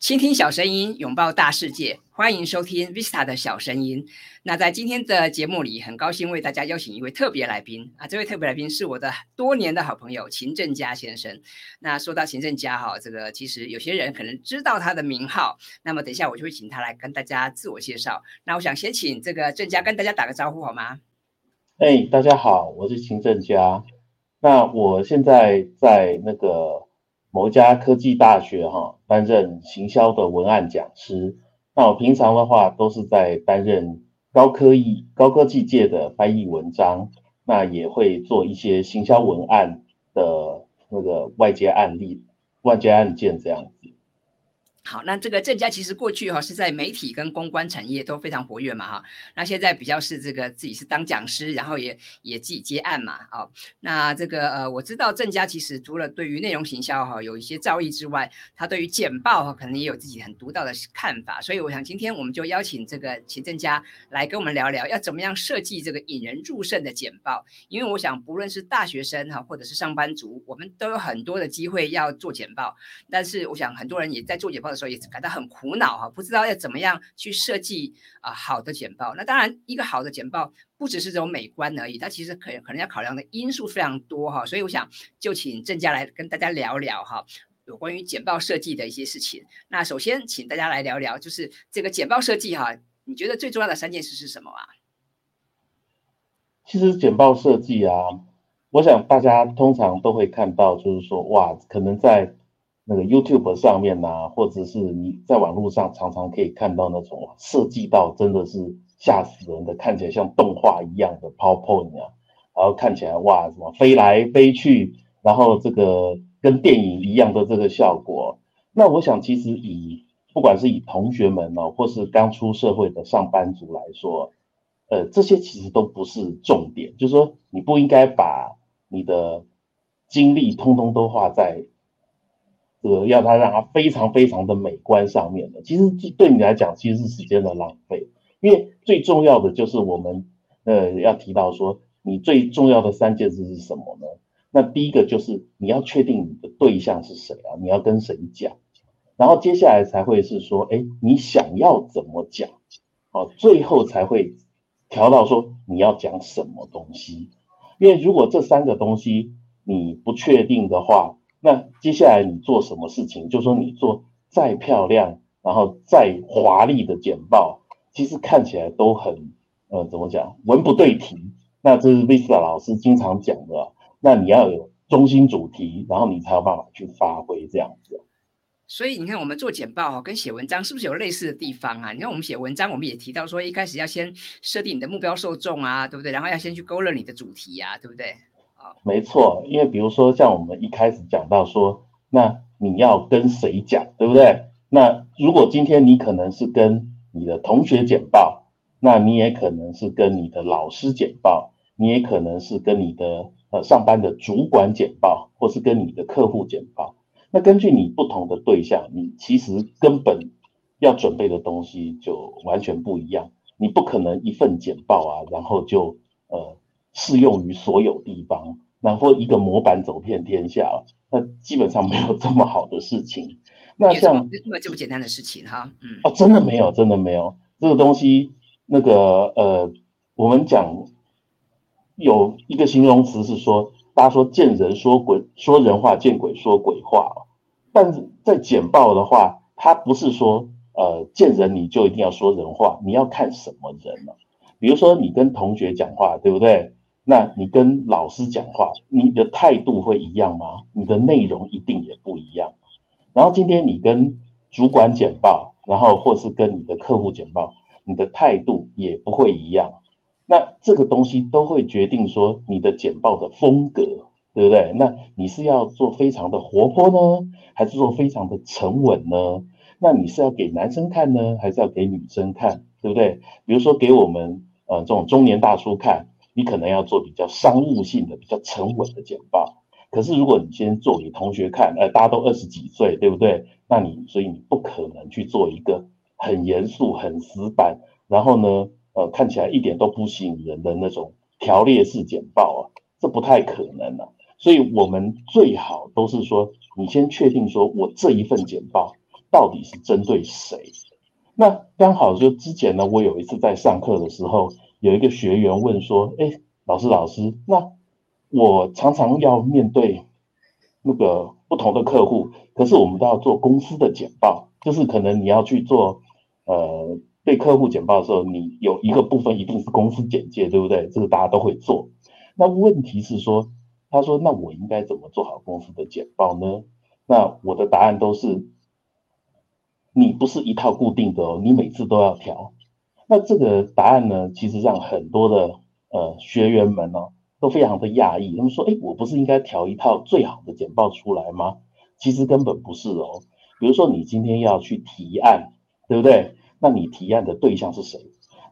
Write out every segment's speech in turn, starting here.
倾听小声音，拥抱大世界，欢迎收听 Vista 的小声音。那在今天的节目里，很高兴为大家邀请一位特别来宾啊！这位特别来宾是我的多年的好朋友秦正佳先生。那说到秦正佳哈，这个其实有些人可能知道他的名号。那么等一下我就会请他来跟大家自我介绍。那我想先请这个正佳跟大家打个招呼好吗？哎，大家好，我是秦正佳。那我现在在那个。某一家科技大学哈，担任行销的文案讲师。那我平常的话都是在担任高科技、高科技界的翻译文章，那也会做一些行销文案的那个外接案例、外接案件这样子。好，那这个郑家其实过去哈是在媒体跟公关产业都非常活跃嘛哈，那现在比较是这个自己是当讲师，然后也也自己接案嘛哦。那这个呃我知道郑家其实除了对于内容行销哈有一些造诣之外，他对于简报哈可能也有自己很独到的看法，所以我想今天我们就邀请这个秦郑家来跟我们聊聊要怎么样设计这个引人入胜的简报，因为我想不论是大学生哈或者是上班族，我们都有很多的机会要做简报，但是我想很多人也在做简报。的时候也感到很苦恼哈，不知道要怎么样去设计啊好的简报。那当然，一个好的简报不只是这种美观而已，它其实可可能要考量的因素非常多哈。所以我想就请郑家来跟大家聊聊哈，有关于简报设计的一些事情。那首先请大家来聊聊，就是这个简报设计哈，你觉得最重要的三件事是什么啊？其实简报设计啊，我想大家通常都会看到，就是说哇，可能在那个 YouTube 上面呐，或者是你在网络上常常可以看到那种设计到真的是吓死人的，看起来像动画一样的 PowerPoint 啊，然后看起来哇什么飞来飞去，然后这个跟电影一样的这个效果。那我想其实以不管是以同学们呢，或是刚出社会的上班族来说，呃，这些其实都不是重点，就是说你不应该把你的精力通通都花在。这个要它让它非常非常的美观上面的，其实对你来讲其实是时间的浪费，因为最重要的就是我们呃要提到说，你最重要的三件事是什么呢？那第一个就是你要确定你的对象是谁啊，你要跟谁讲，然后接下来才会是说，哎，你想要怎么讲，哦，最后才会调到说你要讲什么东西，因为如果这三个东西你不确定的话。那接下来你做什么事情？就说你做再漂亮，然后再华丽的简报，其实看起来都很呃，怎么讲？文不对题。那这是 Visa 老师经常讲的。那你要有中心主题，然后你才有办法去发挥这样子。所以你看，我们做简报跟写文章是不是有类似的地方啊？你看我们写文章，我们也提到说，一开始要先设定你的目标受众啊，对不对？然后要先去勾勒你的主题呀，对不对？没错，因为比如说像我们一开始讲到说，那你要跟谁讲，对不对？那如果今天你可能是跟你的同学简报，那你也可能是跟你的老师简报，你也可能是跟你的呃上班的主管简报，或是跟你的客户简报。那根据你不同的对象，你其实根本要准备的东西就完全不一样。你不可能一份简报啊，然后就呃。适用于所有地方，然后一个模板走遍天下，那基本上没有这么好的事情。那像这么简单的事情哈，嗯，哦，真的没有，真的没有这个东西。那个呃，我们讲有一个形容词是说，大家说见人说鬼说人话，见鬼说鬼话。但是在简报的话，它不是说呃见人你就一定要说人话，你要看什么人呢？比如说你跟同学讲话，对不对？那你跟老师讲话，你的态度会一样吗？你的内容一定也不一样。然后今天你跟主管简报，然后或是跟你的客户简报，你的态度也不会一样。那这个东西都会决定说你的简报的风格，对不对？那你是要做非常的活泼呢，还是做非常的沉稳呢？那你是要给男生看呢，还是要给女生看，对不对？比如说给我们呃这种中年大叔看。你可能要做比较商务性的、比较沉稳的简报，可是如果你先做给同学看，呃，大家都二十几岁，对不对？那你所以你不可能去做一个很严肃、很死板，然后呢，呃，看起来一点都不吸引人的那种条列式简报啊，这不太可能啊。所以我们最好都是说，你先确定说我这一份简报到底是针对谁？那刚好就之前呢，我有一次在上课的时候，有一个学员问说：“哎，老师老师，那我常常要面对那个不同的客户，可是我们都要做公司的简报，就是可能你要去做呃对客户简报的时候，你有一个部分一定是公司简介，对不对？这个大家都会做。那问题是说，他说那我应该怎么做好公司的简报呢？那我的答案都是。”你不是一套固定的哦，你每次都要调。那这个答案呢，其实让很多的呃学员们哦都非常的讶异。他们说：“哎，我不是应该调一套最好的简报出来吗？”其实根本不是哦。比如说你今天要去提案，对不对？那你提案的对象是谁？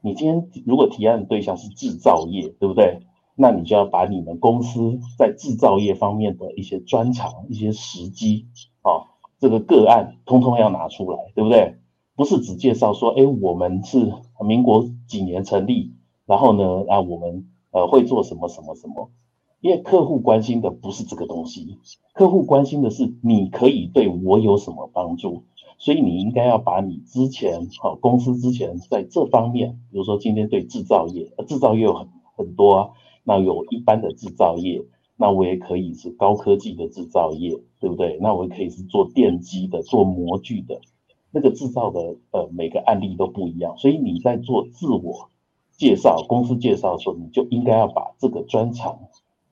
你今天如果提案的对象是制造业，对不对？那你就要把你们公司在制造业方面的一些专长、一些时机啊。这个个案通通要拿出来，对不对？不是只介绍说，哎，我们是民国几年成立，然后呢，啊，我们呃会做什么什么什么？因为客户关心的不是这个东西，客户关心的是你可以对我有什么帮助，所以你应该要把你之前好公司之前在这方面，比如说今天对制造业，制造业有很很多啊，那有一般的制造业。那我也可以是高科技的制造业，对不对？那我也可以是做电机的、做模具的，那个制造的呃每个案例都不一样。所以你在做自我介绍、公司介绍的时候，你就应该要把这个专长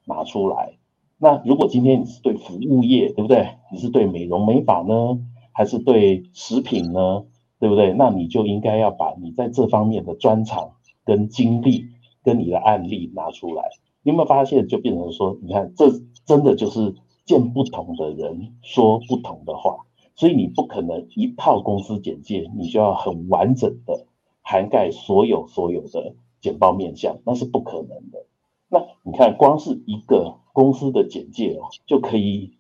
拿出来。那如果今天你是对服务业，对不对？你是对美容美发呢，还是对食品呢？对不对？那你就应该要把你在这方面的专长跟经历跟你的案例拿出来。你有没有发现，就变成说，你看，这真的就是见不同的人说不同的话，所以你不可能一套公司简介，你就要很完整的涵盖所有所有的简报面向，那是不可能的。那你看，光是一个公司的简介哦，就可以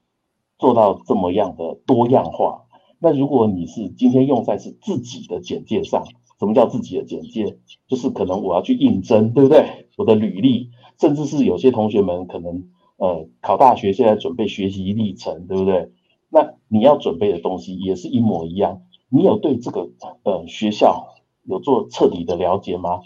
做到这么样的多样化。那如果你是今天用在是自己的简介上，什么叫自己的简介？就是可能我要去应征，对不对？我的履历。甚至是有些同学们可能呃考大学，现在准备学习历程，对不对？那你要准备的东西也是一模一样。你有对这个呃学校有做彻底的了解吗？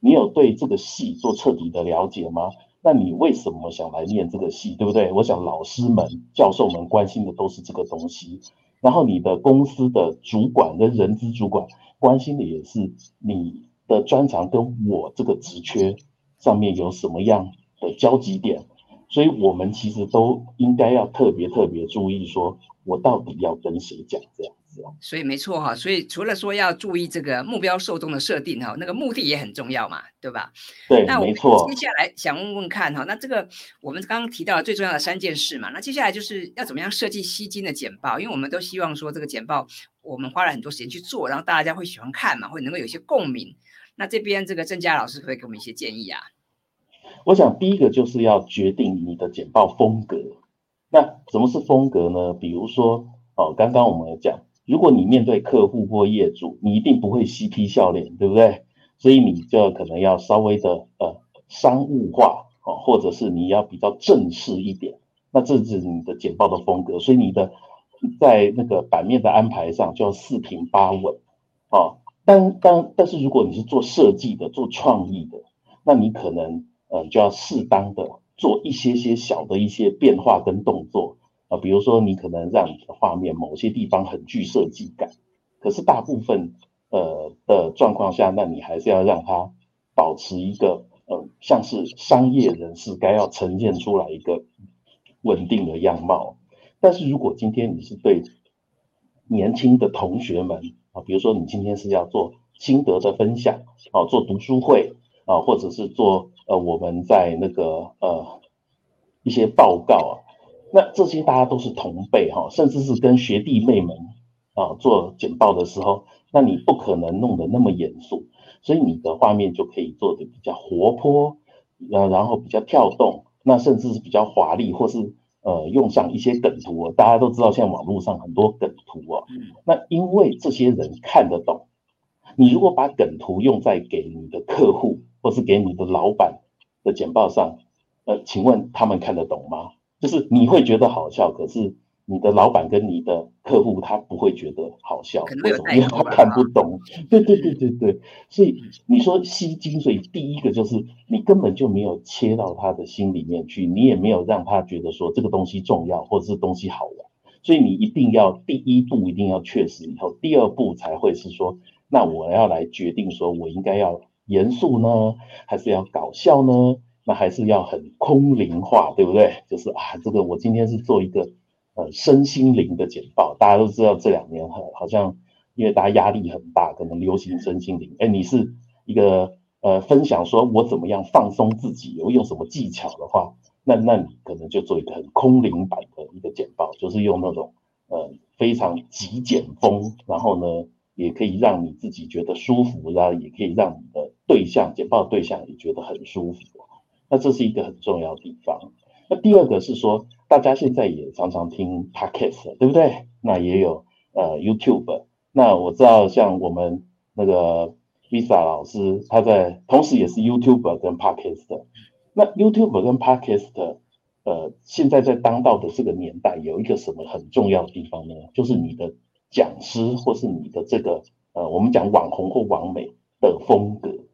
你有对这个系做彻底的了解吗？那你为什么想来念这个系，对不对？我想老师们、教授们关心的都是这个东西。然后你的公司的主管跟人资主管关心的也是你的专长跟我这个职缺。上面有什么样的交集点，所以我们其实都应该要特别特别注意，说我到底要跟谁讲这样子哦。所以没错哈，所以除了说要注意这个目标受众的设定哈，那个目的也很重要嘛，对吧？对，那我们。接下来想问问看哈，那这个我们刚刚提到最重要的三件事嘛，那接下来就是要怎么样设计吸睛的简报，因为我们都希望说这个简报我们花了很多时间去做，然后大家会喜欢看嘛，会能够有一些共鸣。那这边这个郑佳老师会给我们一些建议啊。我想第一个就是要决定你的简报风格。那什么是风格呢？比如说，哦，刚刚我们有讲，如果你面对客户或业主，你一定不会嬉皮笑脸，对不对？所以你就可能要稍微的呃商务化哦，或者是你要比较正式一点。那这是你的简报的风格，所以你的在那个版面的安排上就要四平八稳哦。但但但是如果你是做设计的、做创意的，那你可能。呃，就要适当的做一些些小的一些变化跟动作啊，比如说你可能让你的画面某些地方很具设计感，可是大部分呃的状况下，那你还是要让它保持一个呃像是商业人士该要呈现出来一个稳定的样貌。但是如果今天你是对年轻的同学们啊，比如说你今天是要做心得的分享啊，做读书会啊，或者是做。呃，我们在那个呃一些报告啊，那这些大家都是同辈哈，甚至是跟学弟妹们啊做简报的时候，那你不可能弄得那么严肃，所以你的画面就可以做的比较活泼，呃，然后比较跳动，那甚至是比较华丽，或是呃用上一些梗图。大家都知道，现在网络上很多梗图啊，那因为这些人看得懂，你如果把梗图用在给你的客户。或是给你的老板的简报上，呃，请问他们看得懂吗？就是你会觉得好笑，可是你的老板跟你的客户他不会觉得好笑，因为他看不懂。对对对对对，所以你说吸精髓，第一个就是你根本就没有切到他的心里面去，你也没有让他觉得说这个东西重要或者是东西好玩，所以你一定要第一步一定要确实以后，第二步才会是说，那我要来决定说我应该要严肃呢，还是要搞笑呢？那还是要很空灵化，对不对？就是啊，这个我今天是做一个。呃，身心灵的简报，大家都知道这两年好好像因为大家压力很大，可能流行身心灵。哎，你是一个呃分享说我怎么样放松自己，我用什么技巧的话，那那你可能就做一个很空灵版的一个简报，就是用那种呃非常极简风，然后呢也可以让你自己觉得舒服，然后也可以让你的对象简报对象也觉得很舒服。那这是一个很重要的地方。那第二个是说。大家现在也常常听 podcast，对不对？那也有呃 YouTube。那我知道像我们那个 Visa 老师，他在同时也是 YouTube 跟 podcast。那 YouTube 跟 podcast，呃，现在在当道的这个年代，有一个什么很重要的地方呢？就是你的讲师或是你的这个呃，我们讲网红或网美的风格，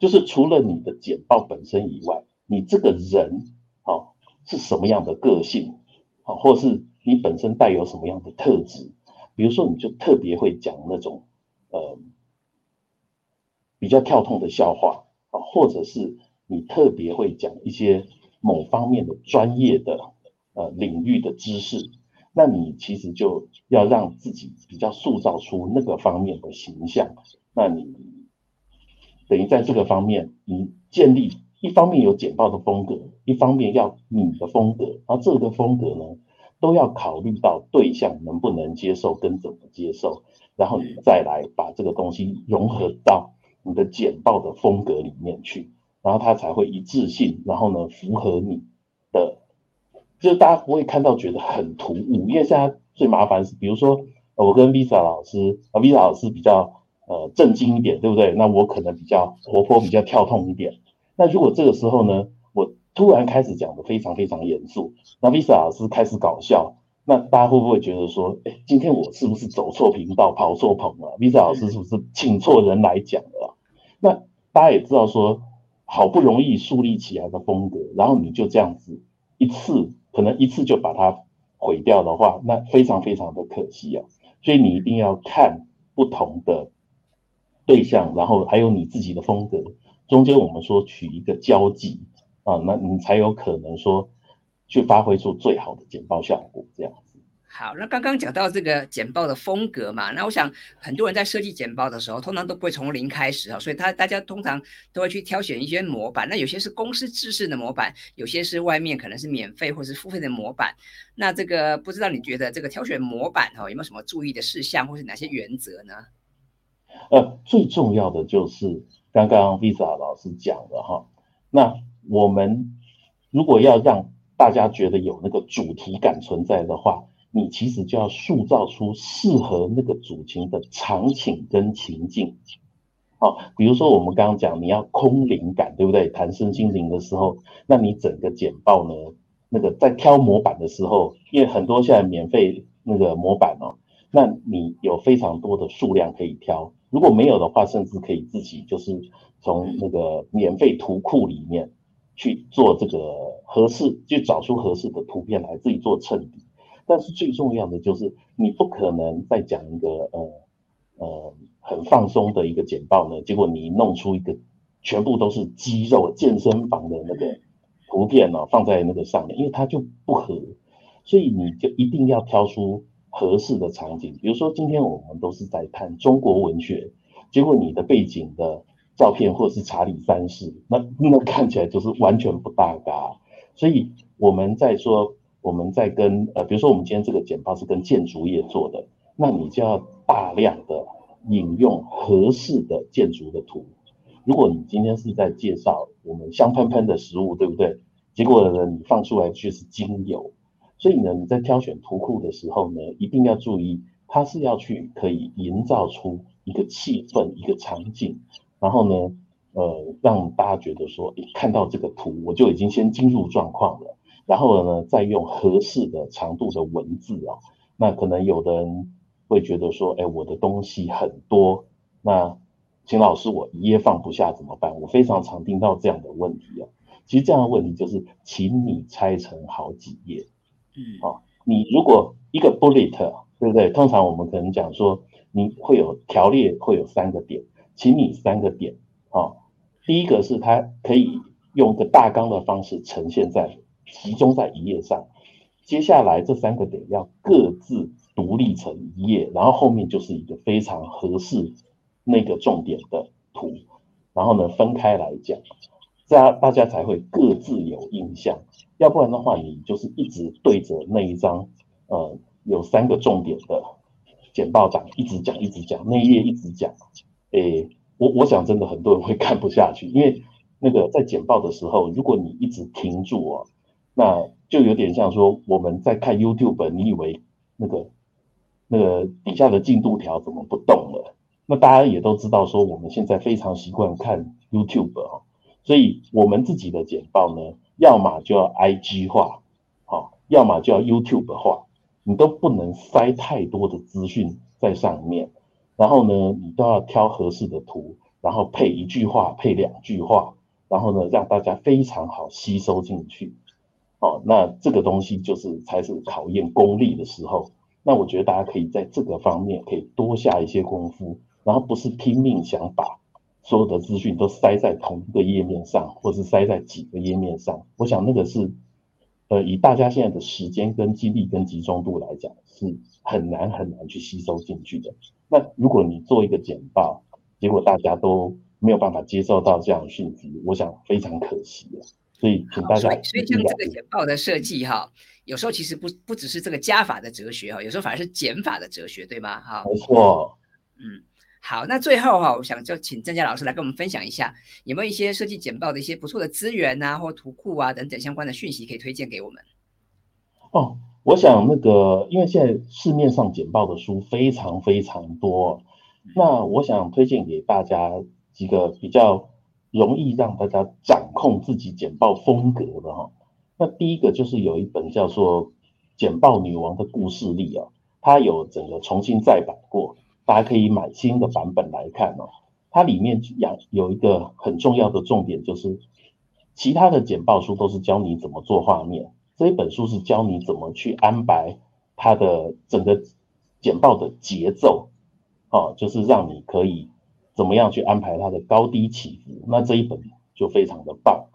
就是除了你的简报本身以外，你这个人啊。是什么样的个性，啊，或是你本身带有什么样的特质？比如说，你就特别会讲那种呃比较跳痛的笑话啊，或者是你特别会讲一些某方面的专业的呃领域的知识，那你其实就要让自己比较塑造出那个方面的形象。那你等于在这个方面，你建立。一方面有简报的风格，一方面要你的风格，然后这个风格呢，都要考虑到对象能不能接受跟怎么接受，然后你再来把这个东西融合到你的简报的风格里面去，然后它才会一致性，然后呢符合你的，就大家不会看到觉得很突兀，因为现在最麻烦是，比如说我跟 Visa 老师啊，Visa 老师比较呃正经一点，对不对？那我可能比较活泼，比较跳痛一点。那如果这个时候呢，我突然开始讲的非常非常严肃，那 Visa 老师开始搞笑，那大家会不会觉得说，哎，今天我是不是走错频道、跑错棚了？Visa 老师是不是请错人来讲了？那大家也知道说，好不容易树立起来的风格，然后你就这样子一次，可能一次就把它毁掉的话，那非常非常的可惜啊。所以你一定要看不同的对象，然后还有你自己的风格。中间我们说取一个交集啊，那你才有可能说去发挥出最好的剪报效果，这样。好，那刚刚讲到这个简报的风格嘛，那我想很多人在设计简报的时候，通常都不会从零开始啊，所以他大家通常都会去挑选一些模板。那有些是公司制式的模板，有些是外面可能是免费或是付费的模板。那这个不知道你觉得这个挑选模板哈，有没有什么注意的事项，或是哪些原则呢？呃，最重要的就是。刚刚 Visa 老师讲的哈，那我们如果要让大家觉得有那个主题感存在的话，你其实就要塑造出适合那个主题的场景跟情境。好，比如说我们刚刚讲你要空灵感，对不对？谈身心灵的时候，那你整个简报呢，那个在挑模板的时候，因为很多现在免费那个模板哦，那你有非常多的数量可以挑。如果没有的话，甚至可以自己就是从那个免费图库里面去做这个合适，就找出合适的图片来自己做衬底。但是最重要的就是，你不可能再讲一个呃呃很放松的一个简报呢，结果你弄出一个全部都是肌肉健身房的那个图片呢，放在那个上面，因为它就不合。所以你就一定要挑出。合适的场景，比如说今天我们都是在谈中国文学，结果你的背景的照片或是查理三世，那那看起来就是完全不搭嘎。所以我们在说，我们在跟呃，比如说我们今天这个简报是跟建筑业做的，那你就要大量的引用合适的建筑的图。如果你今天是在介绍我们香喷喷的食物，对不对？结果呢，你放出来却是精油。所以呢，你在挑选图库的时候呢，一定要注意，它是要去可以营造出一个气氛、一个场景，然后呢，呃，让大家觉得说，看到这个图，我就已经先进入状况了。然后呢再用合适的长度的文字啊，那可能有的人会觉得说，哎，我的东西很多，那秦老师我一页放不下怎么办？我非常常听到这样的问题啊。其实这样的问题就是，请你拆成好几页，嗯，啊，你如果一个 bullet，对不对？通常我们可能讲说，你会有条列，会有三个点，请你三个点，啊，第一个是它可以用个大纲的方式呈现在集中在一页上，接下来这三个点要各自独立成一页，然后后面就是一个非常合适那个重点的图，然后呢分开来讲。这样大家才会各自有印象，要不然的话，你就是一直对着那一张，呃，有三个重点的简报讲，一直讲，一直讲，那一页一直讲，诶，我我想真的很多人会看不下去，因为那个在简报的时候，如果你一直停住哦，那就有点像说我们在看 YouTube，你以为那个那个底下的进度条怎么不动了？那大家也都知道说，我们现在非常习惯看 YouTube 哦。所以，我们自己的简报呢，要么就要 I G 化，好，要么就要 YouTube 化，你都不能塞太多的资讯在上面。然后呢，你都要挑合适的图，然后配一句话，配两句话，然后呢，让大家非常好吸收进去。哦，那这个东西就是才是考验功力的时候。那我觉得大家可以在这个方面可以多下一些功夫，然后不是拼命想把。所有的资讯都塞在同一个页面上，或是塞在几个页面上，我想那个是，呃，以大家现在的时间跟精力跟集中度来讲，是很难很难去吸收进去的。那如果你做一个简报，结果大家都没有办法接受到这样的讯息，我想非常可惜了。所以请大家，所以像这个简报的设计哈，有时候其实不不只是这个加法的哲学哈，有时候反而是减法的哲学，对吗？哈，没错，嗯。好，那最后哈，我想就请郑佳老师来跟我们分享一下，有没有一些设计简报的一些不错的资源啊，或图库啊等等相关的讯息可以推荐给我们？哦，我想那个，因为现在市面上简报的书非常非常多，那我想推荐给大家几个比较容易让大家掌控自己简报风格的哈。那第一个就是有一本叫做《简报女王的故事力》啊，它有整个重新再版过。大家可以买新的版本来看哦，它里面有有一个很重要的重点，就是其他的简报书都是教你怎么做画面，这一本书是教你怎么去安排它的整个简报的节奏，哦，就是让你可以怎么样去安排它的高低起伏，那这一本就非常的棒。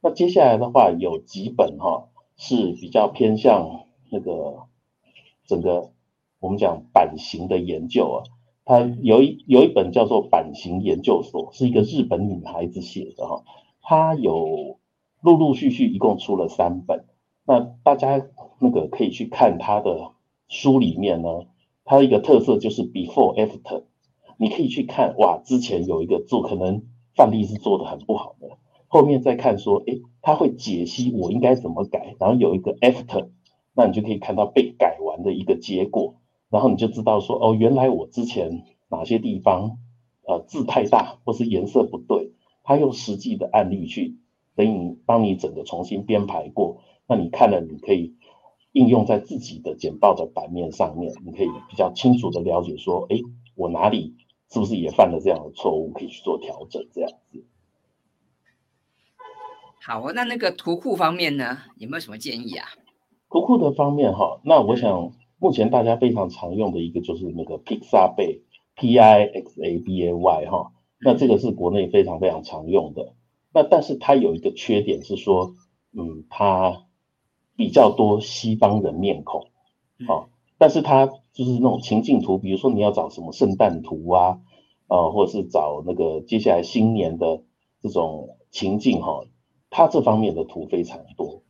那接下来的话有几本哈是比较偏向那个整个。我们讲版型的研究啊，它有一有一本叫做《版型研究所》，是一个日本女孩子写的哈。她有陆陆续续一共出了三本，那大家那个可以去看她的书里面呢，它一个特色就是 before after，你可以去看哇，之前有一个做可能范例是做的很不好的，后面再看说，诶，他会解析我应该怎么改，然后有一个 after，那你就可以看到被改完的一个结果。然后你就知道说，哦，原来我之前哪些地方，呃，字太大或是颜色不对，他用实际的案例去等于帮你整个重新编排过，那你看了，你可以应用在自己的简报的版面上面，你可以比较清楚的了解说，哎，我哪里是不是也犯了这样的错误，可以去做调整，这样子。好，那那个图库方面呢，有没有什么建议啊？图库的方面哈，那我想。目前大家非常常用的一个就是那个 Pixabay，P I X A B A Y 哈，那这个是国内非常非常常用的。那但是它有一个缺点是说，嗯，它比较多西方的面孔，好，但是它就是那种情境图，比如说你要找什么圣诞图啊，呃，或者是找那个接下来新年的这种情境哈，它这方面的图非常多。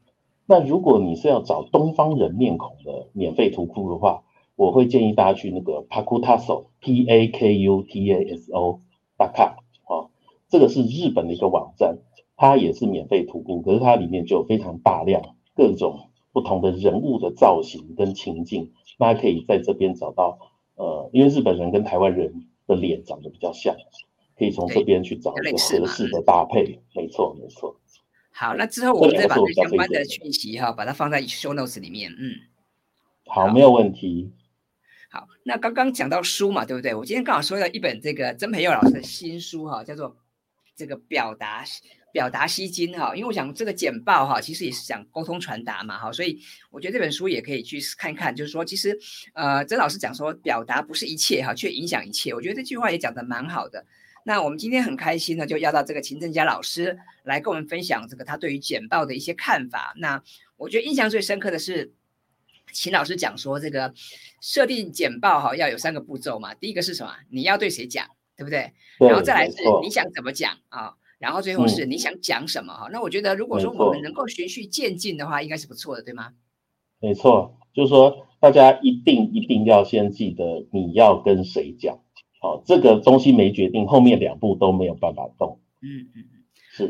那如果你是要找东方人面孔的免费图库的话，我会建议大家去那个 Pakutaso P A K U T A S O dot com 啊，这个是日本的一个网站，它也是免费图库，可是它里面就有非常大量各种不同的人物的造型跟情境，大家可以在这边找到，呃，因为日本人跟台湾人的脸长得比较像，可以从这边去找一个合适的搭配，没错没错。好，那之后我们再把这相关的讯息哈，把它放在 show notes 里面。嗯，好，没有问题。好，那刚刚讲到书嘛，对不对？我今天刚好说到一本这个曾培佑老师的新书哈，叫做这个表达表达吸金哈。因为我想这个简报哈，其实也是想沟通传达嘛哈，所以我觉得这本书也可以去看看。就是说，其实呃，曾老师讲说，表达不是一切哈，却影响一切。我觉得这句话也讲的蛮好的。那我们今天很开心呢，就要到这个秦正佳老师来跟我们分享这个他对于简报的一些看法。那我觉得印象最深刻的是。秦老师讲说，这个设定简报哈要有三个步骤嘛。第一个是什么？你要对谁讲，对不对？然后再来是你想怎么讲啊？然后最后是你想讲什么哈？那我觉得如果说我们能够循序渐进的话，应该是不错的，对吗？没错，就是说大家一定一定要先记得你要跟谁讲，好，这个东西没决定，后面两步都没有办法动。嗯嗯。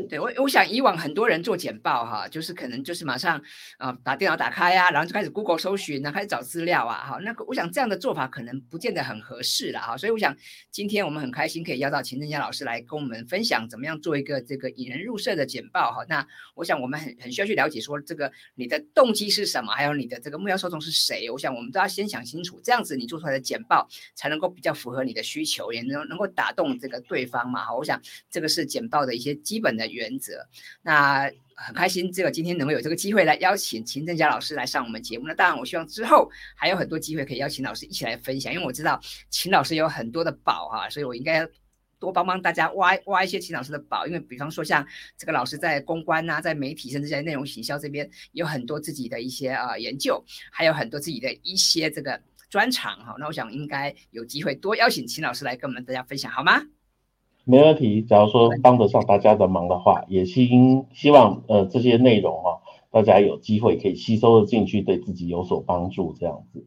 对我，我想以往很多人做简报哈，就是可能就是马上啊把电脑打开呀，然后就开始 Google 搜寻，然后开始找资料啊，哈，那个我想这样的做法可能不见得很合适了哈，所以我想今天我们很开心可以邀到秦正佳老师来跟我们分享怎么样做一个这个引人入胜的简报哈。那我想我们很很需要去了解说这个你的动机是什么，还有你的这个目标受众是谁，我想我们都要先想清楚，这样子你做出来的简报才能够比较符合你的需求，也能能够打动这个对方嘛哈。我想这个是简报的一些基本的原则。那很开心，这个今天能够有这个机会来邀请秦正佳老师来上我们节目。那当然，我希望之后还有很多机会可以邀请老师一起来分享，因为我知道秦老师有很多的宝哈，所以我应该多帮帮大家挖挖一些秦老师的宝。因为比方说像这个老师在公关呐，在媒体甚至在内容行销这边有很多自己的一些啊研究，还有很多自己的一些这个专长哈。那我想应该有机会多邀请秦老师来跟我们大家分享，好吗？没问题，假如说帮得上大家的忙的话，也希希望呃这些内容哈，大家有机会可以吸收的进去，对自己有所帮助，这样子。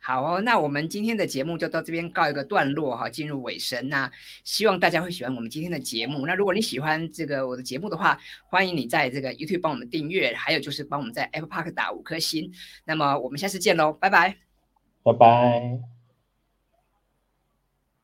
好哦，那我们今天的节目就到这边告一个段落哈，进入尾声。那希望大家会喜欢我们今天的节目。那如果你喜欢这个我的节目的话，欢迎你在这个 YouTube 帮我们订阅，还有就是帮我们在 Apple Park 打五颗星。那么我们下次见喽，拜拜，拜拜。